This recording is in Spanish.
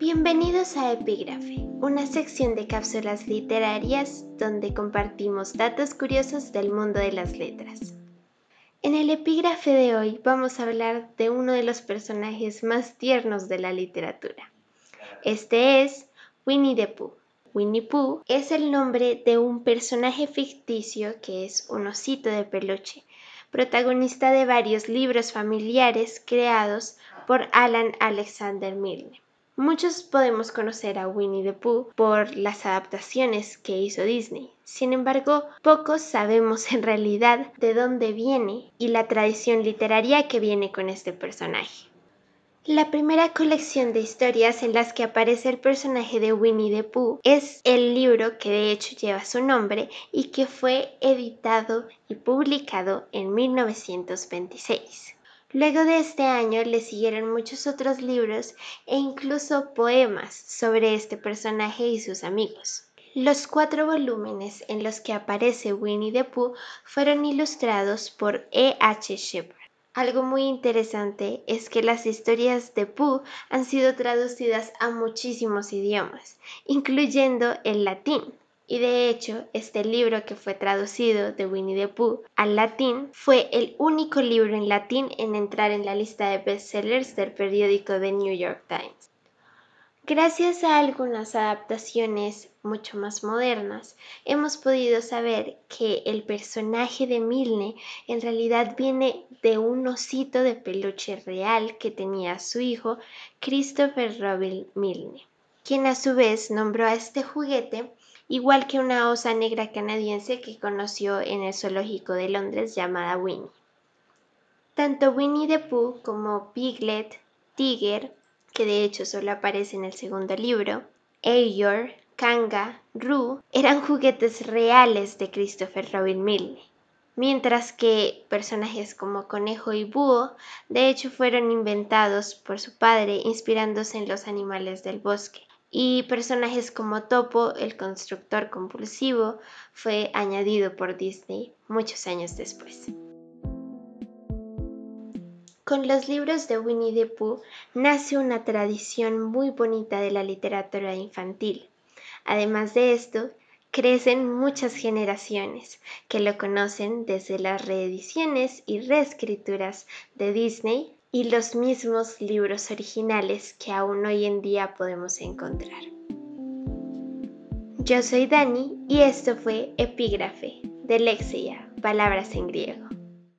Bienvenidos a Epígrafe, una sección de cápsulas literarias donde compartimos datos curiosos del mundo de las letras. En el epígrafe de hoy vamos a hablar de uno de los personajes más tiernos de la literatura. Este es Winnie the Pooh. Winnie Pooh es el nombre de un personaje ficticio que es un osito de peluche, protagonista de varios libros familiares creados por Alan Alexander Milne. Muchos podemos conocer a Winnie the Pooh por las adaptaciones que hizo Disney. Sin embargo, pocos sabemos en realidad de dónde viene y la tradición literaria que viene con este personaje. La primera colección de historias en las que aparece el personaje de Winnie the Pooh es el libro que de hecho lleva su nombre y que fue editado y publicado en 1926. Luego de este año le siguieron muchos otros libros e incluso poemas sobre este personaje y sus amigos. Los cuatro volúmenes en los que aparece Winnie the Pooh fueron ilustrados por E. H. Shepard. Algo muy interesante es que las historias de Pooh han sido traducidas a muchísimos idiomas, incluyendo el latín. Y de hecho, este libro que fue traducido de Winnie the Pooh al latín fue el único libro en latín en entrar en la lista de bestsellers del periódico The New York Times. Gracias a algunas adaptaciones mucho más modernas, hemos podido saber que el personaje de Milne en realidad viene de un osito de peluche real que tenía su hijo Christopher Robin Milne, quien a su vez nombró a este juguete igual que una osa negra canadiense que conoció en el zoológico de Londres llamada Winnie. Tanto Winnie the Pooh como Piglet, Tiger, que de hecho solo aparece en el segundo libro, Eeyore, Kanga, Roo, eran juguetes reales de Christopher Robin Milne, mientras que personajes como Conejo y Búho de hecho fueron inventados por su padre inspirándose en los animales del bosque y personajes como Topo, el constructor compulsivo, fue añadido por Disney muchos años después. Con los libros de Winnie the Pooh nace una tradición muy bonita de la literatura infantil. Además de esto, crecen muchas generaciones que lo conocen desde las reediciones y reescrituras de Disney y los mismos libros originales que aún hoy en día podemos encontrar. Yo soy Dani y esto fue Epígrafe de Lexia, Palabras en griego.